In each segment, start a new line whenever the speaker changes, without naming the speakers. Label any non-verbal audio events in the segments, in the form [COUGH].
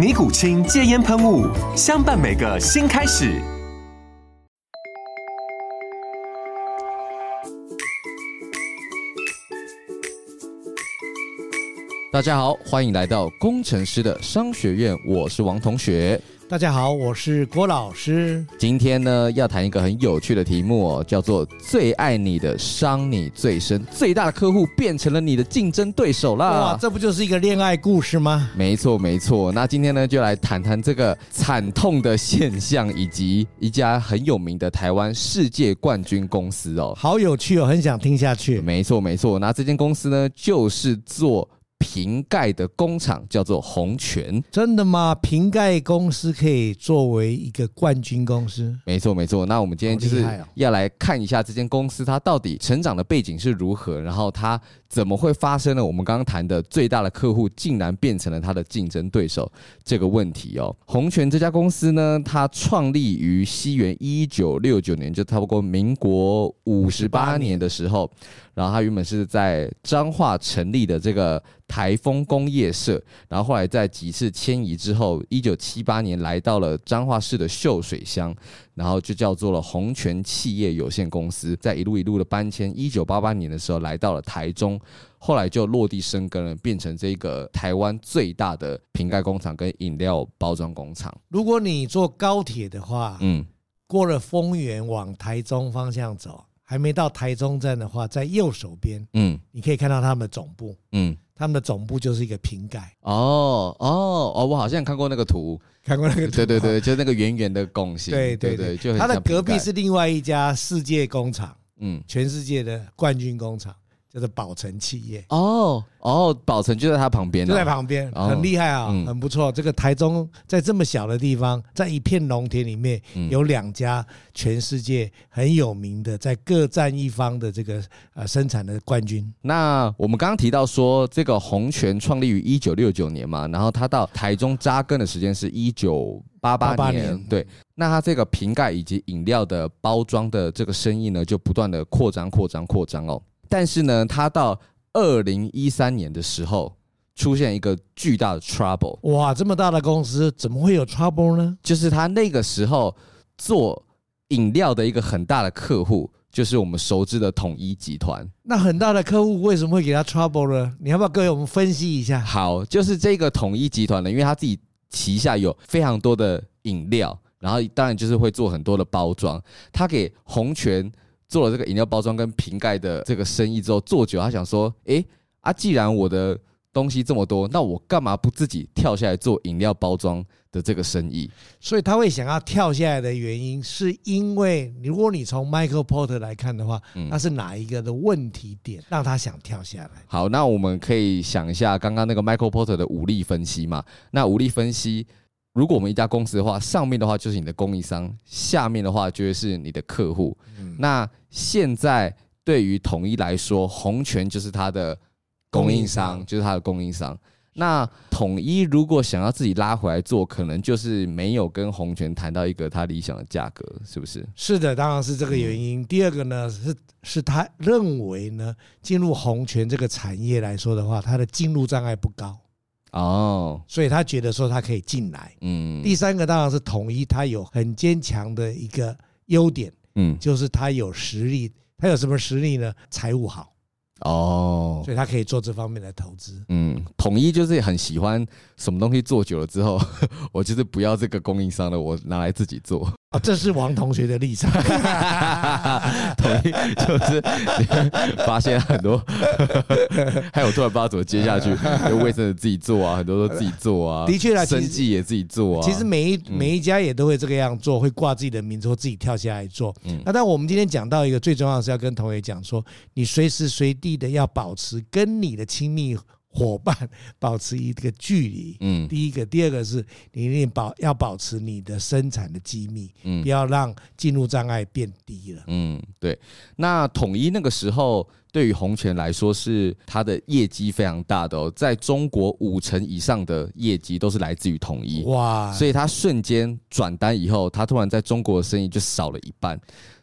尼古清戒烟喷雾，相伴每个新开始。
大家好，欢迎来到工程师的商学院，我是王同学。
大家好，我是郭老师。
今天呢，要谈一个很有趣的题目哦，叫做“最爱你的伤你最深”，最大的客户变成了你的竞争对手啦！
哇，这不就是一个恋爱故事吗？
没错，没错。那今天呢，就来谈谈这个惨痛的现象，以及一家很有名的台湾世界冠军公司哦。
好有趣哦，很想听下去。
没错，没错。那这间公司呢，就是做。瓶盖的工厂叫做红泉，
真的吗？瓶盖公司可以作为一个冠军公司？
没错，没错。那我们今天就是要来看一下这间公司它到底成长的背景是如何，然后它怎么会发生了我们刚刚谈的最大的客户竟然变成了它的竞争对手这个问题哦。红泉这家公司呢，它创立于西元一九六九年，就差不多民国五十八年的时候。然后他原本是在彰化成立的这个台风工业社，然后后来在几次迁移之后，一九七八年来到了彰化市的秀水乡，然后就叫做了洪泉企业有限公司，在一路一路的搬迁，一九八八年的时候来到了台中，后来就落地生根了，变成这个台湾最大的瓶盖工厂跟饮料包装工厂。
如果你坐高铁的话，嗯，过了丰原往台中方向走。还没到台中站的话，在右手边，嗯，你可以看到他们的总部，嗯，他们的总部就是一个瓶盖。
哦哦哦，我好像看过那个图，
看过那个图，
对对对，就是那个圆圆的拱形，
对对对，就它的隔壁是另外一家世界工厂，嗯，全世界的冠军工厂。叫做宝成企业
哦哦，宝成就在他旁边，
就在旁边，很厉害啊，很不错。这个台中在这么小的地方，在一片农田里面，有两家全世界很有名的，在各占一方的这个呃生产的冠军。
那我们刚刚提到说，这个红泉创立于一九六九年嘛，然后他到台中扎根的时间是一九八八年。对，那它这个瓶盖以及饮料的包装的这个生意呢，就不断的扩张、扩张、扩张哦。但是呢，他到二零一三年的时候，出现一个巨大的 trouble。
哇，这么大的公司怎么会有 trouble 呢？
就是他那个时候做饮料的一个很大的客户，就是我们熟知的统一集团。
那很大的客户为什么会给他 trouble 呢？你要不要给我们分析一下？
好，就是这个统一集团呢，因为他自己旗下有非常多的饮料，然后当然就是会做很多的包装，他给红泉。做了这个饮料包装跟瓶盖的这个生意之后，做久，他想说：“诶，啊，既然我的东西这么多，那我干嘛不自己跳下来做饮料包装的这个生意？”
所以他会想要跳下来的原因，是因为如果你从 Michael Porter 来看的话，那是哪一个的问题点让他想跳下来？
好，那我们可以想一下刚刚那个 Michael Porter 的武力分析嘛？那武力分析。如果我们一家公司的话，上面的话就是你的供应商，下面的话就会是你的客户。嗯、那现在对于统一来说，红泉就是它的供应商，就是它的供应商。那统一如果想要自己拉回来做，可能就是没有跟红泉谈到一个他理想的价格，是不是？
是的，当然是这个原因。嗯、第二个呢，是是他认为呢，进入红泉这个产业来说的话，他的进入障碍不高。
哦，
所以他觉得说他可以进来。嗯，第三个当然是统一，他有很坚强的一个优点，嗯，就是他有实力。他有什么实力呢？财务好。哦，所以他可以做这方面的投资。
嗯，统一就是很喜欢什么东西做久了之后，[LAUGHS] 我就是不要这个供应商了，我拿来自己做。
啊，这是王同学的立场。[LAUGHS]
同意，就是发现很多，[LAUGHS] 还有突然不知道怎么接下去，卫生纸自己做啊，很多都自己做啊。[LAUGHS]
的确啦，
生计也自己做啊。
其实每一每一家也都会这个样做，会挂自己的名字，或自己跳下来做。嗯，那但我们今天讲到一个最重要的是要跟同学讲说，你随时随地的要保持跟你的亲密。伙伴保持一个距离，嗯，第一个，第二个是你一定保要保持你的生产的机密，嗯，不要让进入障碍变低了，
嗯，对。那统一那个时候对于红泉来说是他的业绩非常大的哦，在中国五成以上的业绩都是来自于统一，哇，所以他瞬间转单以后，他突然在中国的生意就少了一半。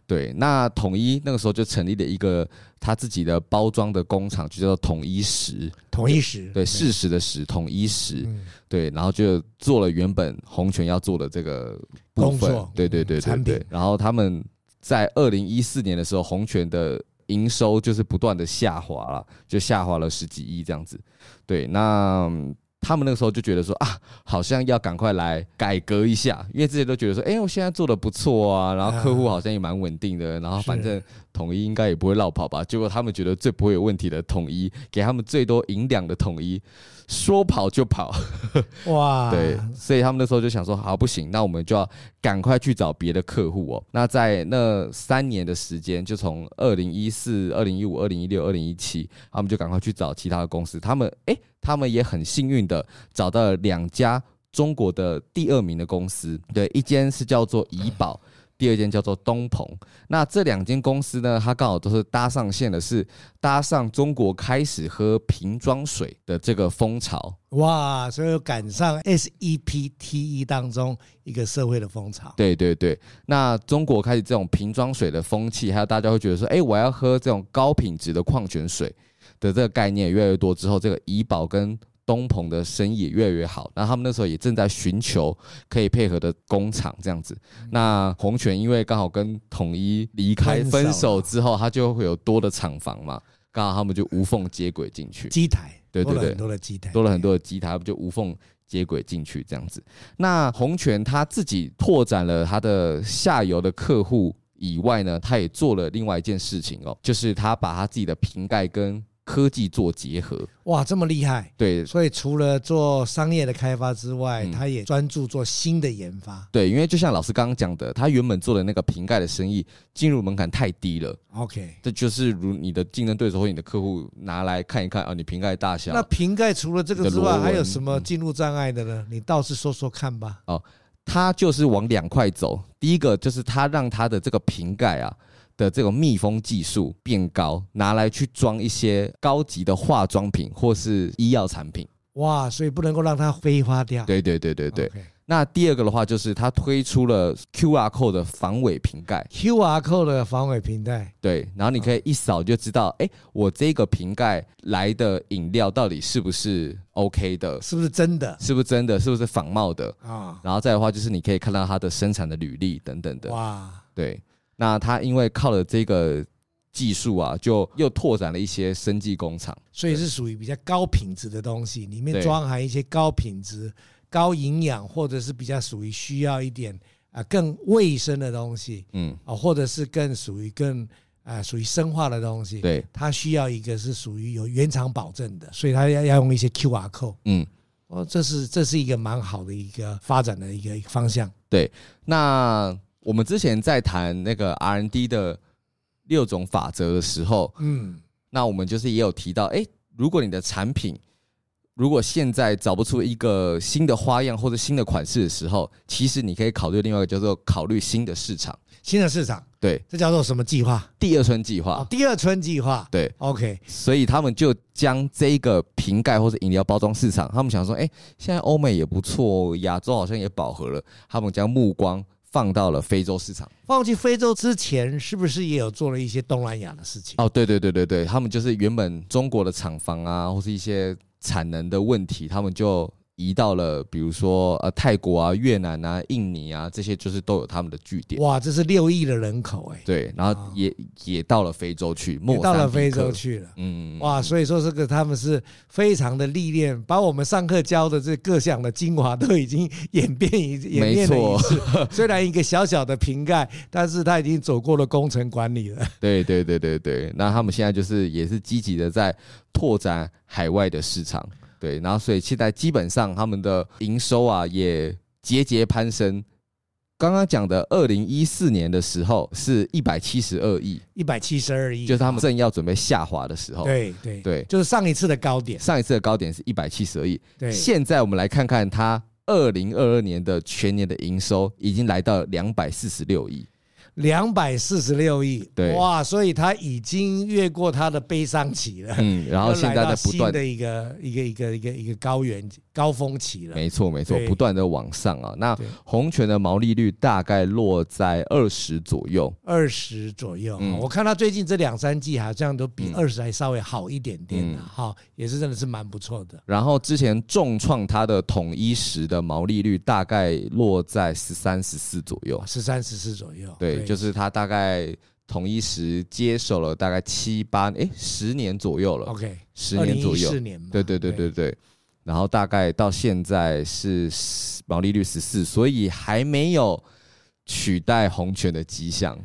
对，那统一那个时候就成立了一个他自己的包装的工厂，就叫做统一食。
统一食，
对，事实的石，统一食。对，然后就做了原本红泉要做的这个部分。对对对对对。然后他们在二零一四年的时候，红泉的营收就是不断的下滑了，就下滑了十几亿这样子。对，那。他们那个时候就觉得说啊，好像要赶快来改革一下，因为之前都觉得说，哎，我现在做的不错啊，然后客户好像也蛮稳定的，然后反正统一应该也不会落跑吧。结果他们觉得最不会有问题的统一，给他们最多银两的统一，说跑就跑，[LAUGHS] [LAUGHS] 哇！对，所以他们那时候就想说，好，不行，那我们就要赶快去找别的客户哦。那在那三年的时间，就从二零一四、二零一五、二零一六、二零一七，他们就赶快去找其他的公司。他们哎。他们也很幸运的找到了两家中国的第二名的公司，对，一间是叫做怡宝，第二间叫做东鹏。那这两间公司呢，它刚好都是搭上线的，是搭上中国开始喝瓶装水的这个风潮。
哇，所以赶上 SEPTE 当中一个社会的风潮。
对对对，那中国开始这种瓶装水的风气，还有大家会觉得说，哎，我要喝这种高品质的矿泉水。的这个概念越来越多之后，这个怡宝跟东鹏的生意也越来越好。然后他们那时候也正在寻求可以配合的工厂这样子。那红泉因为刚好跟统一离开分手之后，他就会有多的厂房嘛，刚好他们就无缝接轨进去。
机台，
对对对，
多了机台，
多了很多的机台，他们就无缝接轨进去这样子。那洪泉他自己拓展了他的下游的客户以外呢，他也做了另外一件事情哦，就是他把他自己的瓶盖跟科技做结合，
哇，这么厉害！
对，
所以除了做商业的开发之外，嗯、他也专注做新的研发。
对，因为就像老师刚刚讲的，他原本做的那个瓶盖的生意进入门槛太低了。
OK，
这就是如你的竞争对手或你的客户拿来看一看啊，你瓶盖大小。
那瓶盖除了这个之外，还有什么进入障碍的呢？你倒是说说看吧。
哦，他就是往两块走，第一个就是他让他的这个瓶盖啊。的这种密封技术变高，拿来去装一些高级的化妆品或是医药产品。
哇，所以不能够让它挥发掉。
对对对对对。Okay. 那第二个的话，就是它推出了 QR code 的防伪瓶盖。
QR code 的防伪瓶盖。
对，然后你可以一扫就知道，哎，我这个瓶盖来的饮料到底是不是 OK 的？
是不是真的？
是不是真的？是不是仿冒的？啊。然后再的话，就是你可以看到它的生产的履历等等的。哇。对。那他因为靠了这个技术啊，就又拓展了一些生技工厂，
所以是属于比较高品质的东西，里面装含一些高品质、高营养，或者是比较属于需要一点啊更卫生的东西，嗯。啊，或者是更属于更啊属于生化的东西，
对，
它需要一个是属于有原厂保证的，所以它要要用一些 QR code，嗯，哦，这是这是一个蛮好的一个发展的一个方向，
对，那。我们之前在谈那个 R&D 的六种法则的时候，嗯，那我们就是也有提到，哎，如果你的产品如果现在找不出一个新的花样或者新的款式的时候，其实你可以考虑另外一个叫做考虑新的市场，
新的市场，
对，
这叫做什么计划？
第二春计划。
哦，第二春计划，
对
，OK。
所以他们就将这个瓶盖或者饮料包装市场，他们想说，哎，现在欧美也不错，亚洲好像也饱和了，他们将目光。放到了非洲市场，
放去非洲之前，是不是也有做了一些东南亚的事情？
哦，对对对对对，他们就是原本中国的厂房啊，或是一些产能的问题，他们就移到了，比如说呃泰国啊、越南啊、印尼啊这些，就是都有他们的据点。
哇，这是六亿的人口哎。
对，然后也、哦、也到了非洲去，也
到了非洲去了。嗯，哇，所以说这个他们是非常的历练，把我们上课教的这各项的精华都已经演变一 [LAUGHS] 演变了一次。虽然一个小小的瓶盖，但是他已经走过了工程管理了。
对对对对对，那他们现在就是也是积极的在拓展海外的市场。对，然后所以现在基本上他们的营收啊也节节攀升。刚刚讲的二零一四年的时候是一百七十二亿，
一百七十二亿，
就是他们正要准备下滑的时候。
对对对，就是上一次的高点，
上一次的高点是一百七十二亿。对，现在我们来看看它二零二二年的全年的营收已经来到两百四十六亿。
两百四十六亿，对，哇，所以他已经越过他的悲伤期了，
嗯，然后现在在不断
的一个一个一个一个一个高原高峰期了，
没错没错，不断的往上啊。那红全的毛利率大概落在二十左右，
二十左右。嗯，我看他最近这两三季好像都比二十还稍微好一点点的，哈，也是真的是蛮不错的。
然后之前重创它的统一时的毛利率大概落在十三十四左右，
十三十四左右，
对。就是他大概统一时接手了大概七八哎十年左右了
，OK，
十年左右，对对对对。对，然后大概到现在是毛利率十四，所以还没有取代红泉的迹象。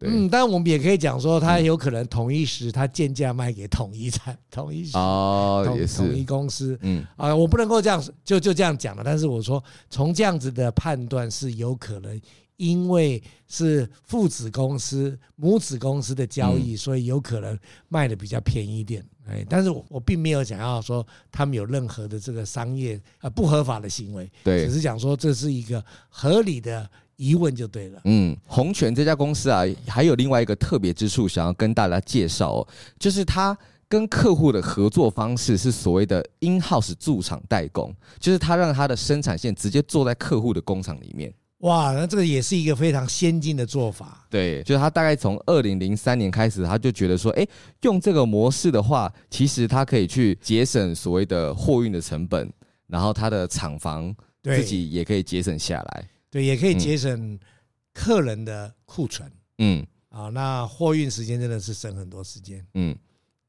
嗯，但我们也可以讲说，他有可能统一时他贱价卖给统一产，[LAUGHS] 统一时
哦也是统
一公司，嗯啊，我不能够这样就就这样讲了，但是我说从这样子的判断是有可能。因为是父子公司、母子公司的交易，所以有可能卖的比较便宜一点。哎，但是我我并没有想要说他们有任何的这个商业呃不合法的行为，对，只是讲说这是一个合理的疑问就对了。
嗯，红泉这家公司啊，还有另外一个特别之处想要跟大家介绍哦，就是他跟客户的合作方式是所谓的 in-house 驻厂代工，就是他让他的生产线直接坐在客户的工厂里面。
哇，那这个也是一个非常先进的做法。
对，就是他大概从二零零三年开始，他就觉得说，哎，用这个模式的话，其实他可以去节省所谓的货运的成本，然后他的厂房自己也可以节省下来。
对，也可以节省客人的库存。
嗯，
啊，那货运时间真的是省很多时间。
嗯。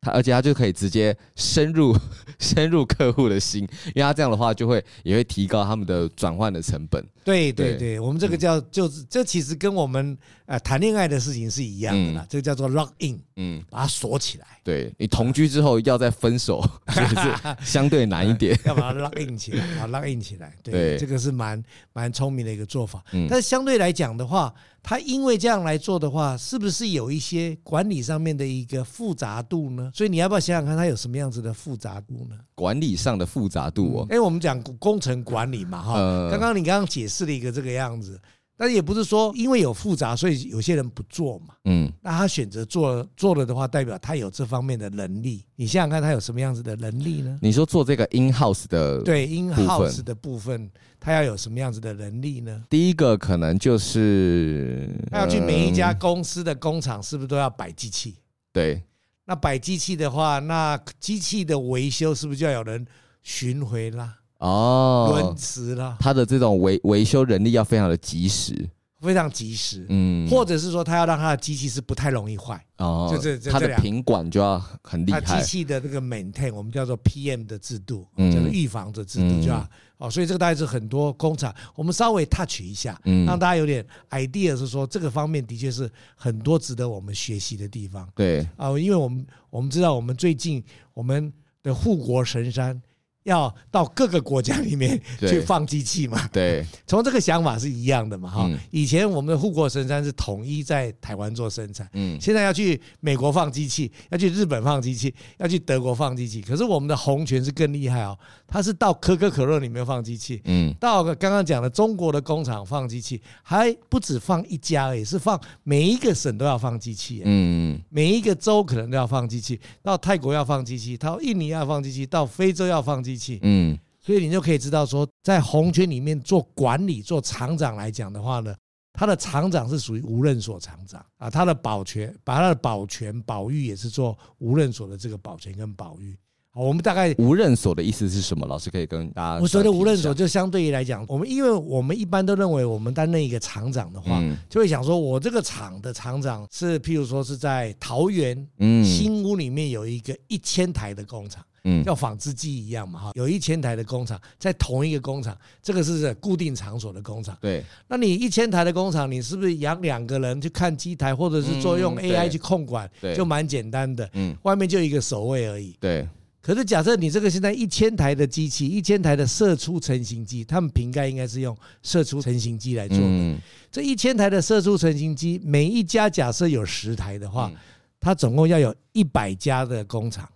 他而且他就可以直接深入 [LAUGHS] 深入客户的心，因为他这样的话就会也会提高他们的转换的成本。
对对对，我们这个叫就是这其实跟我们呃谈恋爱的事情是一样的啦，这个叫做 lock in，嗯，把它锁起来。
对，你同居之后要再分手，[LAUGHS] 就是相对难一点，[LAUGHS]
要把它 lock in 起来，啊 lock in 起来。对，这个是蛮蛮聪明的一个做法。但是相对来讲的话，他因为这样来做的话，是不是有一些管理上面的一个复杂度呢？所以你要不要想想看，他有什么样子的复杂度呢？
管理上的复杂度哦，
因为我们讲工程管理嘛，哈，刚刚你刚刚解释了一个这个样子。但也不是说因为有复杂，所以有些人不做嘛。嗯，那他选择做做了的话，代表他有这方面的能力。你想想看，他有什么样子的能力呢？
你说做这个 in house 的
对 in house 的部分，他要有什么样子的能力呢？
第一个可能就是
他要去每一家公司的工厂，是不是都要摆机器？
对，
那摆机器的话，那机器的维修是不是就要有人巡回啦？
哦，
轮迟了，
他的这种维维修人力要非常的及时，
非常及时，嗯，或者是说他要让他的机器是不太容易坏，
哦，就是他的品管就要很厉害，
他机器的这个 maintain 我们叫做 PM 的制度，叫做预防的制度，就要哦，所以这个大概是很多工厂，我们稍微 touch 一下，嗯，让大家有点 idea 是说这个方面的确是很多值得我们学习的地方，
对，
啊，因为我们我们知道我们最近我们的护国神山。要到各个国家里面 [LAUGHS] 去放机器嘛？
对，[LAUGHS]
从这个想法是一样的嘛？哈，以前我们的护国神山是统一在台湾做生产，嗯，现在要去美国放机器，要去日本放机器，要去德国放机器。可是我们的红泉是更厉害哦，它是到可口可乐里面放机器，嗯，到刚刚讲的中国的工厂放机器，还不止放一家而已，是放每一个省都要放机器，嗯，每一个州可能都要放机器，到泰国要放机器，到印尼要放机器，到非洲要放机器。嗯，所以你就可以知道说，在红圈里面做管理、做厂长来讲的话呢，他的厂长是属于无任所厂长啊，他的保全、把他的保全、保育也是做无任所的这个保全跟保育我们大概
无任所的意思是什么？老师可以跟大家。
我说的无任所，就相对于来讲，我们因为我们一般都认为，我们担任一个厂长的话，就会想说，我这个厂的厂长是，譬如说是在桃园新屋里面有一个一千台的工厂。嗯，像纺织机一样嘛，哈，有一千台的工厂在同一个工厂，这个是固定场所的工厂。
对，
那你一千台的工厂，你是不是养两个人去看机台，或者是说用 AI 去控管，就蛮简单的。嗯，外面就一个守卫而已。
对。
可是假设你这个现在一千台的机器，一千台的射出成型机，他们瓶盖应该是用射出成型机来做的。这一千台的射出成型机，每一家假设有十台的话，它总共要有一百家的工厂。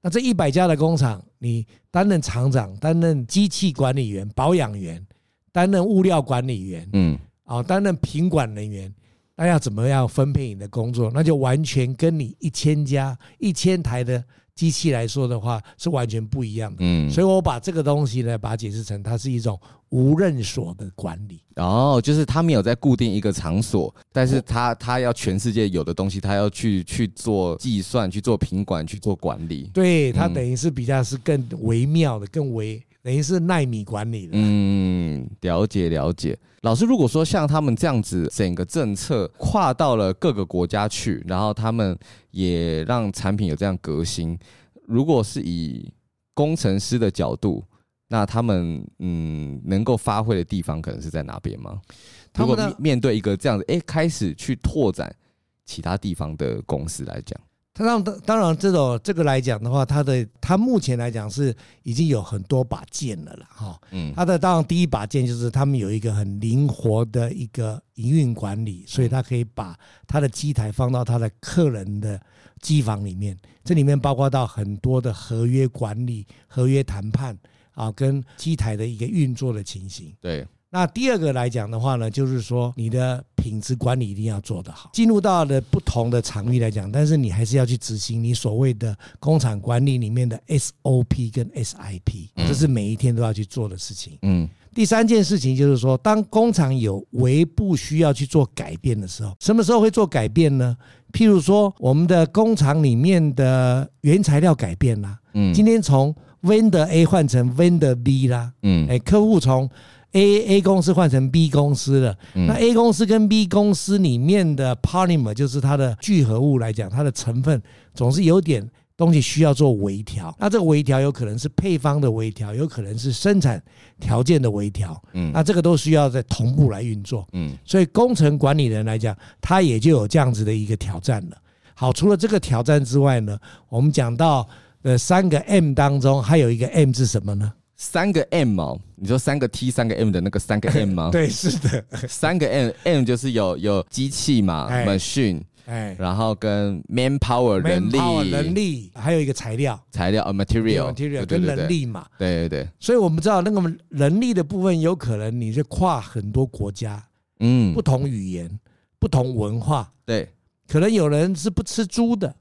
那这一百家的工厂，你担任厂长、担任机器管理员、保养员、担任物料管理员，嗯，啊，担任品管人员，那要怎么样分配你的工作？那就完全跟你一千家、一千台的。机器来说的话是完全不一样的，嗯，所以我把这个东西呢，把它解释成它是一种无任所的管理。
哦，就是他没有在固定一个场所，但是他他要全世界有的东西，他要去去做计算，去做品管，去做管理。
对，它等于是比较是更微妙的，更微等于是奈米管理的。
嗯，了解了解。老师，如果说像他们这样子，整个政策跨到了各个国家去，然后他们也让产品有这样革新。如果是以工程师的角度，那他们嗯能够发挥的地方可能是在哪边吗？如果面对一个这样子，哎，开始去拓展其他地方的公司来讲。
他当当当然，这种这个来讲的话，他的他目前来讲是已经有很多把剑了了哈。嗯，他的当然第一把剑就是他们有一个很灵活的一个营运管理，所以他可以把他的机台放到他的客人的机房里面，这里面包括到很多的合约管理、合约谈判啊，跟机台的一个运作的情形。
对。
那第二个来讲的话呢，就是说你的品质管理一定要做得好。进入到了不同的场域来讲，但是你还是要去执行你所谓的工厂管理里面的 SOP 跟 SIP，这是每一天都要去做的事情。嗯。第三件事情就是说，当工厂有微不需要去做改变的时候，什么时候会做改变呢？譬如说，我们的工厂里面的原材料改变啦，嗯，今天从 Vendor A 换成 Vendor B 啦，嗯，哎，客户从 A A 公司换成 B 公司了，那 A 公司跟 B 公司里面的 polymer 就是它的聚合物来讲，它的成分总是有点东西需要做微调。那这个微调有可能是配方的微调，有可能是生产条件的微调。嗯，那这个都需要在同步来运作。嗯，所以工程管理人来讲，他也就有这样子的一个挑战了。好，除了这个挑战之外呢，我们讲到呃三个 M 当中，还有一个 M 是什么呢？
三个 M 哦，你说三个 T 三个 M 的那个三个 [LAUGHS] M 吗？
对，是的，
三个 M，M 就是有有机器嘛，machine，哎，然后跟 manpower 人力，
人力，还有一个材料，
材料啊，material，material
跟人力嘛，
对对对。
所以我们知道那个人力的部分，有可能你是跨很多国家，嗯，不同语言，不同文化，
对，
可能有人是不吃猪的。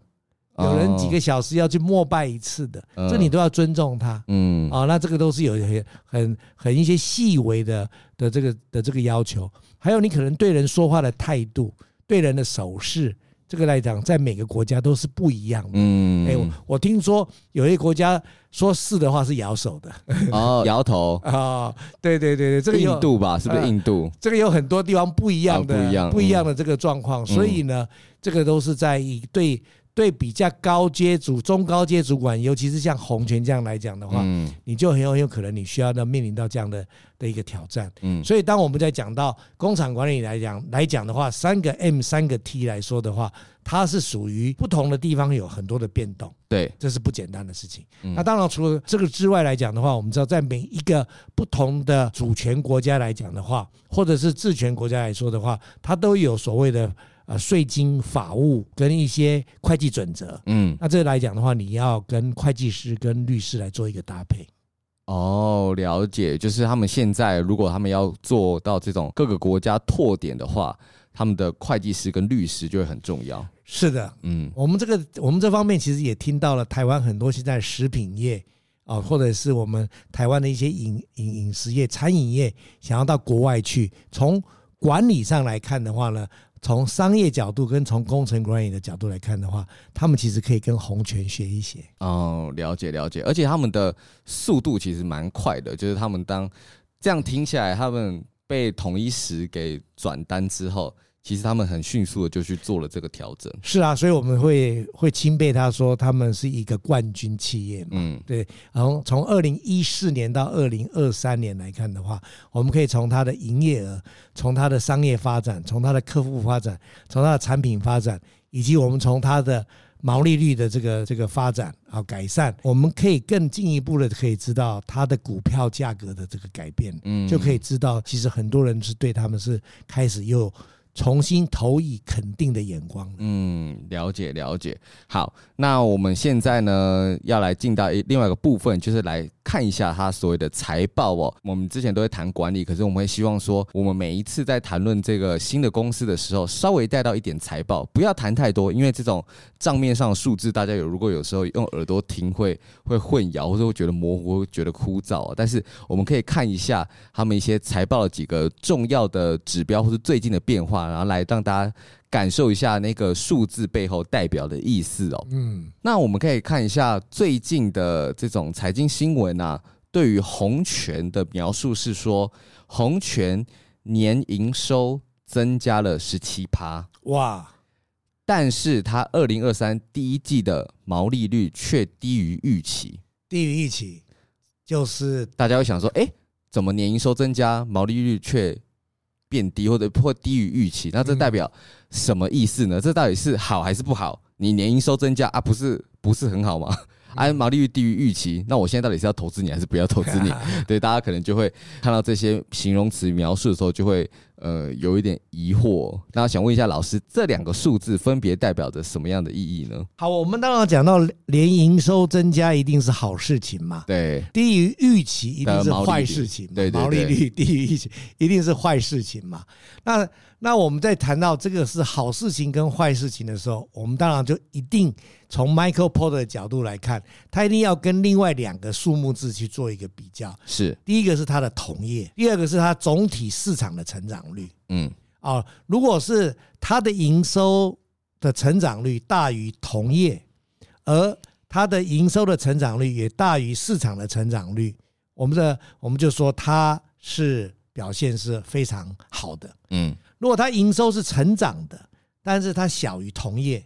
有人几个小时要去膜拜一次的，这你都要尊重他。嗯，啊，那这个都是有很很很一些细微的的这个的这个要求。还有你可能对人说话的态度，对人的手势，这个来讲，在每个国家都是不一样的。嗯，哎，我听说有一个国家说是的话是摇手的。
哦，[LAUGHS] 摇头。
啊，对对对对，这个
印度吧？是不是印度？
这个有很多地方不一样的，不一样不一样的这个状况。所以呢，这个都是在以对。对比较高阶主、中高阶主管，尤其是像洪泉这样来讲的话，嗯，你就很有有可能你需要要面临到这样的的一个挑战，嗯，所以当我们在讲到工厂管理来讲来讲的话，三个 M 三个 T 来说的话，它是属于不同的地方有很多的变动，
对，
这是不简单的事情。那当然除了这个之外来讲的话，我们知道在每一个不同的主权国家来讲的话，或者是治权国家来说的话，它都有所谓的。啊，税金、法务跟一些会计准则，嗯，那这来讲的话，你要跟会计师、跟律师来做一个搭配。
哦，了解，就是他们现在如果他们要做到这种各个国家拓点的话，他们的会计师跟律师就会很重要。
是的，嗯，我们这个我们这方面其实也听到了台湾很多现在食品业啊，或者是我们台湾的一些饮饮饮食业、餐饮业，想要到国外去从。管理上来看的话呢，从商业角度跟从工程管理的角度来看的话，他们其实可以跟红泉学一些。
哦，了解了解，而且他们的速度其实蛮快的，就是他们当这样听起来，他们被统一时给转单之后。其实他们很迅速的就去做了这个调整。
是啊，所以我们会会钦佩他说他们是一个冠军企业嘛。嗯，对。然后从二零一四年到二零二三年来看的话，我们可以从它的营业额、从它的商业发展、从它的客户发展、从它的产品发展，以及我们从它的毛利率的这个这个发展啊改善，我们可以更进一步的可以知道它的股票价格的这个改变。嗯，就可以知道其实很多人是对他们是开始又。重新投以肯定的眼光。
嗯，了解了解。好，那我们现在呢，要来进到另外一个部分，就是来看一下他所谓的财报哦。我们之前都会谈管理，可是我们会希望说，我们每一次在谈论这个新的公司的时候，稍微带到一点财报，不要谈太多，因为这种账面上的数字，大家有如果有时候用耳朵听会会混淆，或者会觉得模糊，会觉得枯燥。但是我们可以看一下他们一些财报的几个重要的指标，或是最近的变化。然后来让大家感受一下那个数字背后代表的意思哦。嗯，那我们可以看一下最近的这种财经新闻啊，对于红泉的描述是说，红泉年营收增加了十七趴，哇！但是它二零二三第一季的毛利率却低于预期，
低于预期，就是
大家会想说，哎，怎么年营收增加，毛利率却？变低或者或低于预期，那这代表什么意思呢？这到底是好还是不好？你年营收增加啊，不是不是很好吗？啊，毛利率低于预期，那我现在到底是要投资你还是不要投资你？[LAUGHS] 对，大家可能就会看到这些形容词描述的时候，就会呃有一点疑惑。那想问一下老师，这两个数字分别代表着什么样的意义呢？
好，我们当然讲到连营收增加一定是好事情嘛。
对，
低于预期一定是坏事情。对，毛利率低于预期一定是坏事情嘛。那那我们在谈到这个是好事情跟坏事情的时候，我们当然就一定从 Michael Porter 的角度来看，他一定要跟另外两个数目字去做一个比较。
是，
第一个是它的同业，第二个是它总体市场的成长率。嗯，啊，如果是它的营收的成长率大于同业，而它的营收的成长率也大于市场的成长率，我们的我们就说它是表现是非常好的。嗯。如果它营收是成长的，但是它小于同业，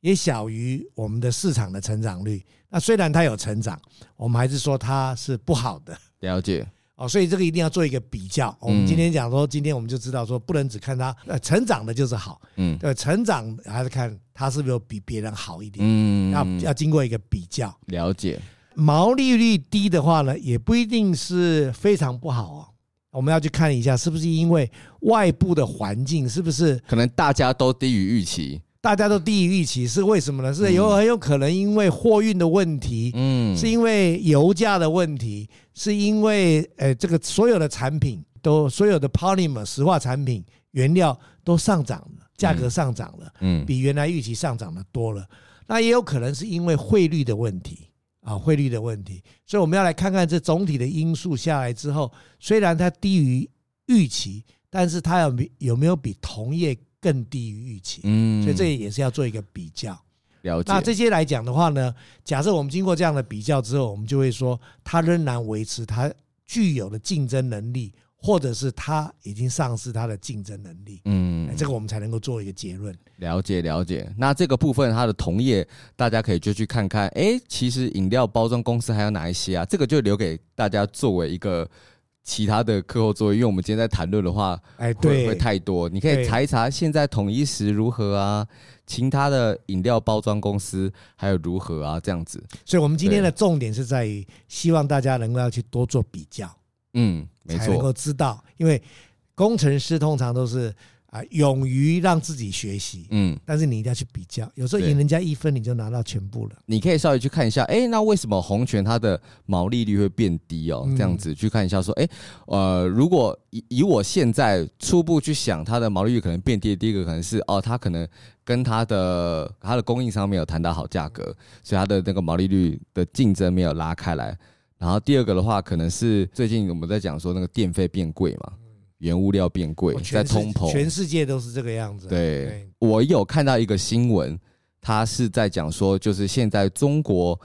也小于我们的市场的成长率，那虽然它有成长，我们还是说它是不好的。
了解
哦，所以这个一定要做一个比较。我们今天讲说，今天我们就知道说，不能只看它呃成长的就是好，嗯，呃，成长还是看它是不是有比别人好一点，嗯，要要经过一个比较。
了解，
毛利率低的话呢，也不一定是非常不好哦。我们要去看一下，是不是因为外部的环境，是不是
可能大家都低于预期？
大家都低于预期是为什么呢？是有很有可能因为货运的问题，嗯，是因为油价的问题，是因为呃这个所有的产品都所有的 polymer 石化产品原料都上涨了，价格上涨了，嗯，比原来预期上涨的多了。那也有可能是因为汇率的问题。啊，汇率的问题，所以我们要来看看这总体的因素下来之后，虽然它低于预期，但是它有没有没有比同业更低于预期？嗯，所以这也是要做一个比较。
了解。
那这些来讲的话呢，假设我们经过这样的比较之后，我们就会说，它仍然维持它具有的竞争能力。或者是它已经丧失它的竞争能力，嗯，这个我们才能够做一个结论。
了解了解，那这个部分它的同业，大家可以就去看看。哎，其实饮料包装公司还有哪一些啊？这个就留给大家作为一个其他的课后作业，因为我们今天在谈论的话，哎，会不会太多？你可以查一查现在统一时如何啊，其他的饮料包装公司还有如何啊，这样子。
所以我们今天的重点是在于，希望大家能够要去多做比较。
嗯，没错，才
能够知道，因为工程师通常都是啊，勇于让自己学习。嗯，但是你一定要去比较，有时候赢人家一分，你就拿到全部了。
你可以稍微去看一下，哎，那为什么鸿泉它的毛利率会变低哦？这样子去看一下，说，哎，呃，如果以以我现在初步去想，它的毛利率可能变低，第一个可能是哦，它可能跟它的它的供应商没有谈到好价格，所以它的那个毛利率的竞争没有拉开来。然后第二个的话，可能是最近我们在讲说那个电费变贵嘛，原物料变贵，在通膨，
全世界都是这个样子。
对，对我有看到一个新闻，他是在讲说，就是现在中国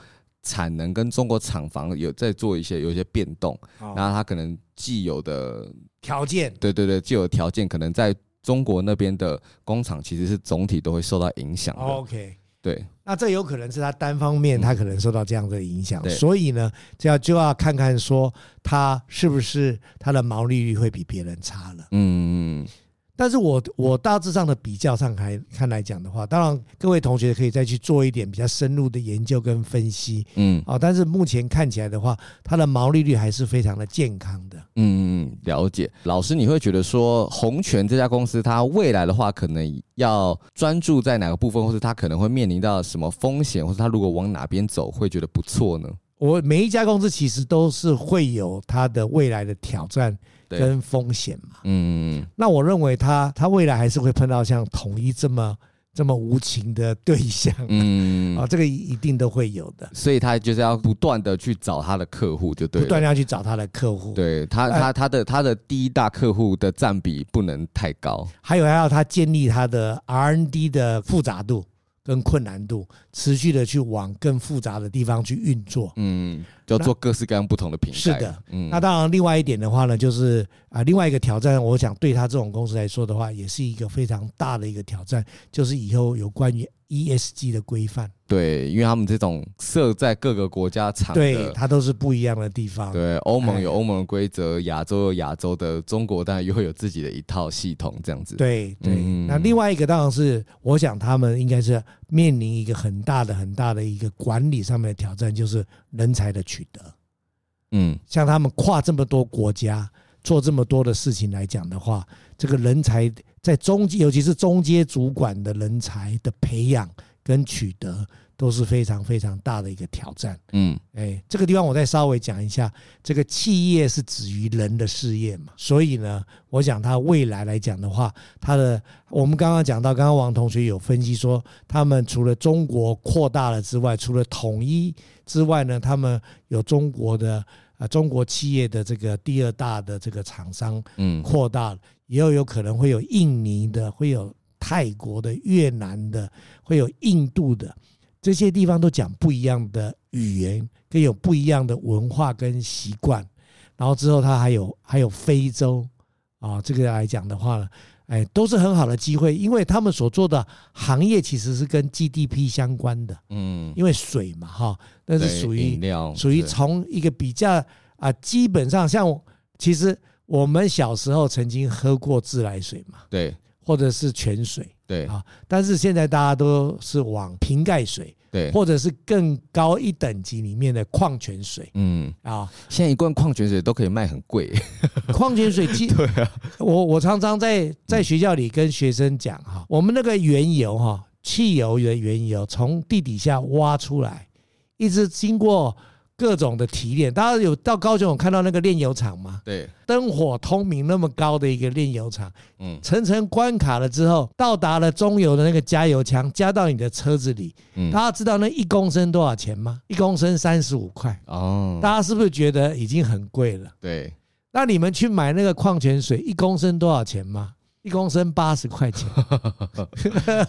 产能跟中国厂房有在做一些有一些变动，然后他可能既有的
条件，
对对对，既有条件可能在中国那边的工厂其实是总体都会受到影响的。
OK。
对，
那这有可能是他单方面，他可能受到这样的影响，嗯、所以呢，这要就要看看说他是不是他的毛利率会比别人差了。嗯。但是我我大致上的比较上还看来讲的话，当然各位同学可以再去做一点比较深入的研究跟分析，嗯，啊，但是目前看起来的话，它的毛利率还是非常的健康的。
嗯嗯，了解。老师，你会觉得说红泉这家公司它未来的话，可能要专注在哪个部分，或是它可能会面临到什么风险，或是它如果往哪边走会觉得不错呢？
我每一家公司其实都是会有它的未来的挑战。跟风险嘛，嗯，那我认为他他未来还是会碰到像统一这么这么无情的对象，嗯，啊，[LAUGHS] 这个一定都会有的，
所以他就是要不断的去找他的客户，就对，
不断要去找他的客户，
对他他他的他的第一大客户的占比不能太高，
还有还要他建立他的 R&D 的复杂度。跟困难度持续的去往更复杂的地方去运作，
嗯，就做各式各样不同的品牌。
是的，嗯，那当然，另外一点的话呢，就是啊，另外一个挑战，我想对他这种公司来说的话，也是一个非常大的一个挑战，就是以后有关于。ESG 的规范，
对，因为他们这种设在各个国家厂，
对，它都是不一样的地方。
对，欧盟有欧盟的规则，亚洲有亚洲的，中国当然又会有自己的一套系统，这样子。
对对，那另外一个当然是，我想他们应该是面临一个很大的、很大的一个管理上面的挑战，就是人才的取得。嗯，像他们跨这么多国家做这么多的事情来讲的话，这个人才。在中阶，尤其是中阶主管的人才的培养跟取得，都是非常非常大的一个挑战。嗯，哎，这个地方我再稍微讲一下，这个企业是止于人的事业嘛，所以呢，我想它未来来讲的话，它的我们刚刚讲到，刚刚王同学有分析说，他们除了中国扩大了之外，除了统一之外呢，他们有中国的啊，中国企业的这个第二大的这个厂商，嗯，扩大了。也有有可能会有印尼的，会有泰国的、越南的，会有印度的，这些地方都讲不一样的语言，跟有不一样的文化跟习惯。然后之后它还有还有非洲啊，这个来讲的话呢，哎，都是很好的机会，因为他们所做的行业其实是跟 GDP 相关的，嗯，因为水嘛，哈，那是属于属于从一个比较啊，基本上像其实。我们小时候曾经喝过自来水嘛？
对，
或者是泉水，
对
啊。但是现在大家都是往瓶盖水，
对，
或者是更高一等级里面的矿泉水，嗯啊。
现在一罐矿泉水都可以卖很贵。[LAUGHS]
矿泉水基，[LAUGHS] 对啊。我我常常在在学校里跟学生讲哈，我们那个原油哈，汽油的原油从地底下挖出来，一直经过。各种的提炼，大家有到高雄有看到那个炼油厂吗？
对，
灯火通明那么高的一个炼油厂，嗯，层层关卡了之后，到达了中油的那个加油枪，加到你的车子里，嗯，大家知道那一公升多少钱吗？一公升三十五块哦，大家是不是觉得已经很贵了？
对，
那你们去买那个矿泉水，一公升多少钱吗？一公升八十块钱，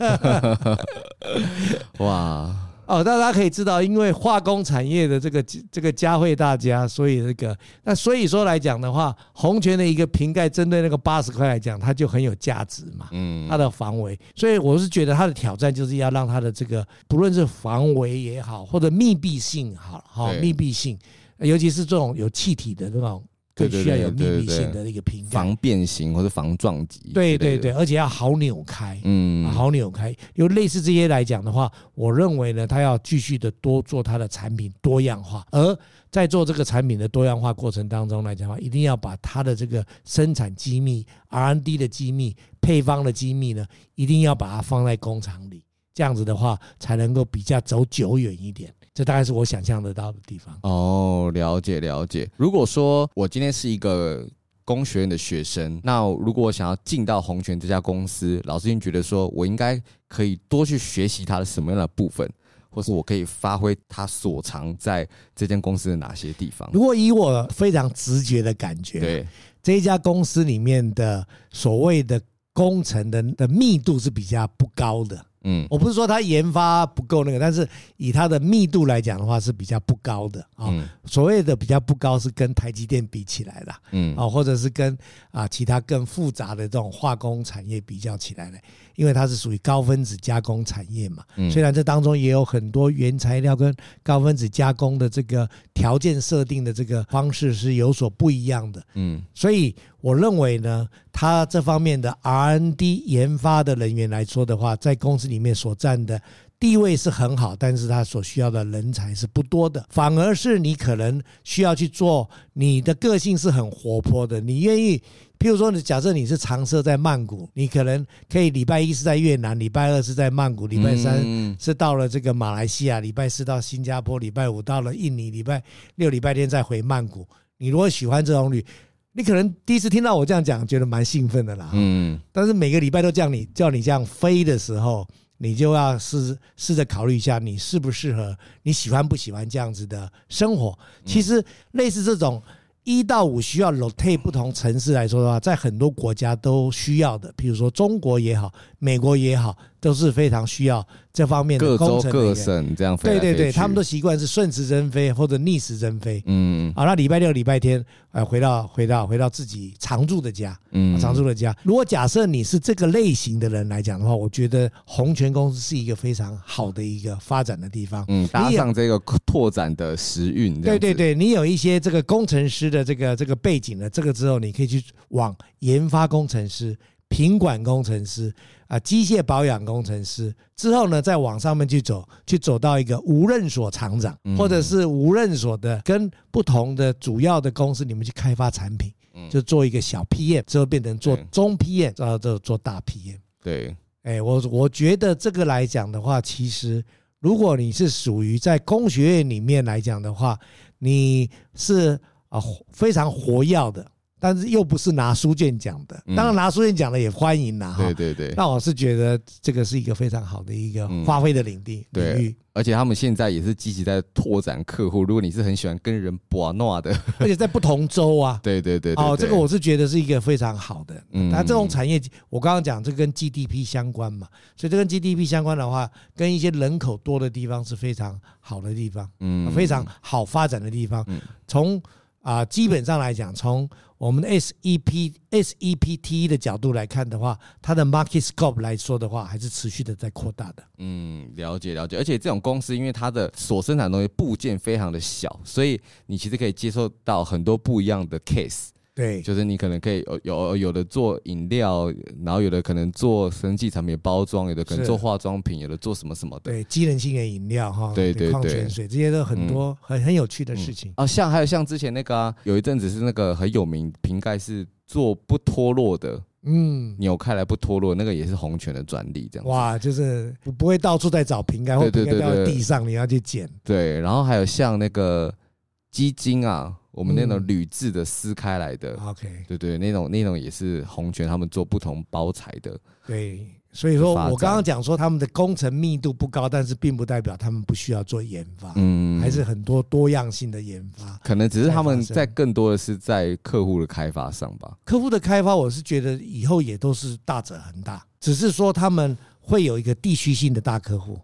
[LAUGHS] 哇！哦，大家可以知道，因为化工产业的这个这个嘉惠大家，所以这个那所以说来讲的话，鸿泉的一个瓶盖针对那个八十块来讲，它就很有价值嘛。嗯，它的防伪，所以我是觉得它的挑战就是要让它的这个不论是防伪也好，或者密闭性好，好密闭性，尤其是这种有气体的这种。更需要有秘密闭性的一个瓶盖，
防变形或者防撞击。
对对对，而且要好扭开，嗯，好扭开。有类似这些来讲的话，我认为呢，他要继续的多做他的产品多样化，而在做这个产品的多样化过程当中来讲的话，一定要把他的这个生产机密、R&D 的机密、配方的机密呢，一定要把它放在工厂里，这样子的话才能够比较走久远一点。这大概是我想象得到的地方。
哦，了解了解。如果说我今天是一个工学院的学生，那如果我想要进到红泉这家公司，老师您觉得说我应该可以多去学习它的什么样的部分，或是我可以发挥它所长在这间公司的哪些地方？
如果以我非常直觉的感觉，
对
这一家公司里面的所谓的工程的的密度是比较不高的。嗯，我不是说它研发不够那个，但是以它的密度来讲的话是比较不高的啊。所谓的比较不高是跟台积电比起来的，嗯啊，或者是跟啊其他更复杂的这种化工产业比较起来的，因为它是属于高分子加工产业嘛。虽然这当中也有很多原材料跟高分子加工的这个条件设定的这个方式是有所不一样的，嗯，所以。我认为呢，它这方面的 R&D 研发的人员来说的话，在公司里面所占的地位是很好，但是他所需要的人才是不多的。反而是你可能需要去做，你的个性是很活泼的，你愿意，譬如说，你假设你是常设在曼谷，你可能可以礼拜一是在越南，礼拜二是在曼谷，礼拜三是到了这个马来西亚，礼拜四到新加坡，礼拜五到了印尼，礼拜六、礼拜天再回曼谷。你如果喜欢这种旅，你可能第一次听到我这样讲，觉得蛮兴奋的啦。嗯，但是每个礼拜都叫你叫你这样飞的时候，你就要试试着考虑一下，你适不适合，你喜欢不喜欢这样子的生活。其实类似这种。一到五需要 rotate 不同城市来说的话，在很多国家都需要的，比如说中国也好，美国也好，都是非常需要这方面的工程。各州各省这样飞。对对对，他们都习惯是顺时针飞或者逆时针飞。嗯。好，那礼拜六、礼拜天，呃，回到回到回到自己常住的家。嗯。常住的家。如果假设你是这个类型的人来讲的话，我觉得红泉公司是一个非常好的一个发展的地方。嗯。
搭上这个拓展的时运。
对对对，你有一些这个工程师的这个这个背景了，这个之后你可以去往研发工程师、品管工程师啊、机械保养工程师之后呢，再往上面去走，去走到一个无任所厂长，或者是无任所的跟不同的主要的公司，你们去开发产品，就做一个小 PM，之后变成做中 PM，然后就做大 PM。
对，
哎，我我觉得这个来讲的话，其实如果你是属于在工学院里面来讲的话，你是。啊，非常活跃的，但是又不是拿书卷奖的。当然拿书卷奖的也欢迎啦。对对对。那我是觉得这个是一个非常好的一个发挥的领地领域。
而且他们现在也是积极在拓展客户。如果你是很喜欢跟人玩闹的，[LAUGHS]
而且在不同州啊。[LAUGHS]
对对对。
哦，这个我是觉得是一个非常好的。嗯。那这种产业，我刚刚讲这跟 GDP 相关嘛，所以这跟 GDP 相关的话，跟一些人口多的地方是非常好的地方，嗯，非常好发展的地方。从啊，基本上来讲，从我们的 SEP SEPT 的角度来看的话，它的 market scope 来说的话，还是持续的在扩大的。
嗯，了解了解。而且这种公司，因为它的所生产的东西部件非常的小，所以你其实可以接受到很多不一样的 case。
对，
就是你可能可以有有有的做饮料，然后有的可能做生技产品包装，有的可能做化妆品，有的做什么什么的。
对，机能性的饮料哈，对对对，矿泉水这些都很多很很有趣的事情。
啊，像还有像之前那个啊，有一阵子是那个很有名瓶盖是做不脱落的，嗯，扭开来不脱落，那个也是红泉的专利，这样。
哇，就是不不会到处在找瓶盖，或瓶盖掉在地上你要去捡。
对，然后还有像那个基金啊。我们那种铝制的撕开来的，OK，对对，那种那种也是鸿泉他们做不同包材的。
对，所以说我刚刚讲说他们的工程密度不高，但是并不代表他们不需要做研发，嗯，还是很多多样性的研发。
可能只是他们在更多的是在客户的开发上吧。
客户的开发，我是觉得以后也都是大者恒大，只是说他们会有一个地区性的大客户。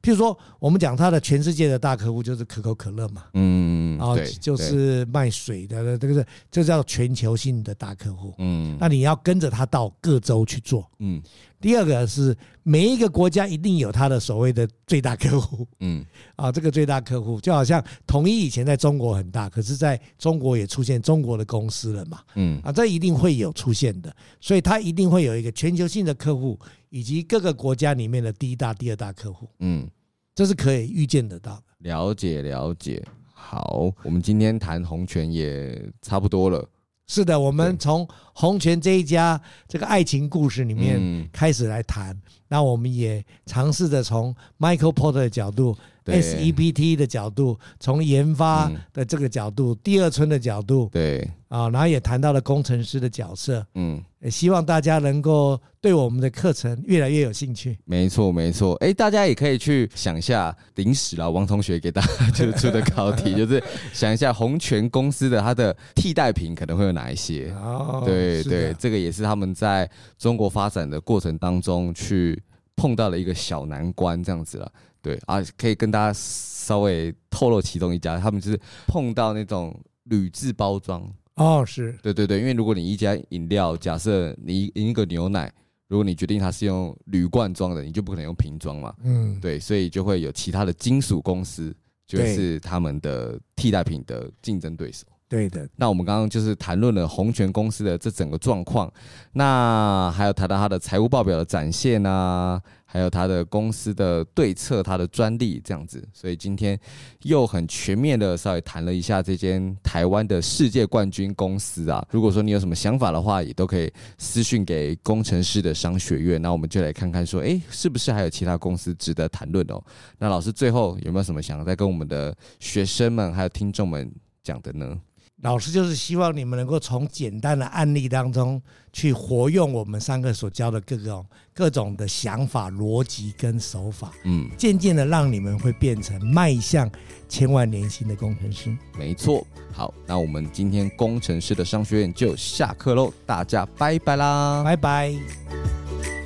譬如说，我们讲它的全世界的大客户就是可口可乐嘛，嗯，然后就是卖水的，这个是这叫全球性的大客户，嗯，那你要跟着他到各州去做，嗯。第二个是每一个国家一定有它的所谓的最大客户，嗯，啊，这个最大客户就好像统一以前在中国很大，可是在中国也出现中国的公司了嘛，嗯，啊，这一定会有出现的，所以它一定会有一个全球性的客户。以及各个国家里面的第一大、第二大客户，嗯，这是可以预见得到的。
了解，了解。好，我们今天谈红泉也差不多了。
是的，我们从洪泉这一家这个爱情故事里面开始来谈。那我们也尝试着从 Michael Porter 的角度 SEPT 的角度，从研发的这个角度，第二春的角度，
对。
啊，然后也谈到了工程师的角色，嗯，也希望大家能够对我们的课程越来越有兴趣。
没错，没错，哎，大家也可以去想一下临时啦，王同学给大家就出的考题，[LAUGHS] 就是想一下红泉公司的它的替代品可能会有哪一些？哦，对对，这个也是他们在中国发展的过程当中去碰到了一个小难关，这样子了。对啊，可以跟大家稍微透露其中一家，他们就是碰到那种铝制包装
哦，是
对对对，因为如果你一家饮料，假设你一个牛奶，如果你决定它是用铝罐装的，你就不可能用瓶装嘛，嗯，对，所以就会有其他的金属公司，就是他们的替代品的竞争对手。
对的，
那我们刚刚就是谈论了鸿泉公司的这整个状况，那还有谈到他的财务报表的展现啊，还有他的公司的对策、他的专利这样子，所以今天又很全面的稍微谈了一下这间台湾的世界冠军公司啊。如果说你有什么想法的话，也都可以私讯给工程师的商学院，那我们就来看看说，哎，是不是还有其他公司值得谈论哦？那老师最后有没有什么想再跟我们的学生们还有听众们讲的呢？
老师就是希望你们能够从简单的案例当中去活用我们上课所教的各种各种的想法、逻辑跟手法，嗯，渐渐的让你们会变成迈向千万年薪的工程师。
没错，好，那我们今天工程师的商学院就下课喽，大家拜拜啦，
拜拜。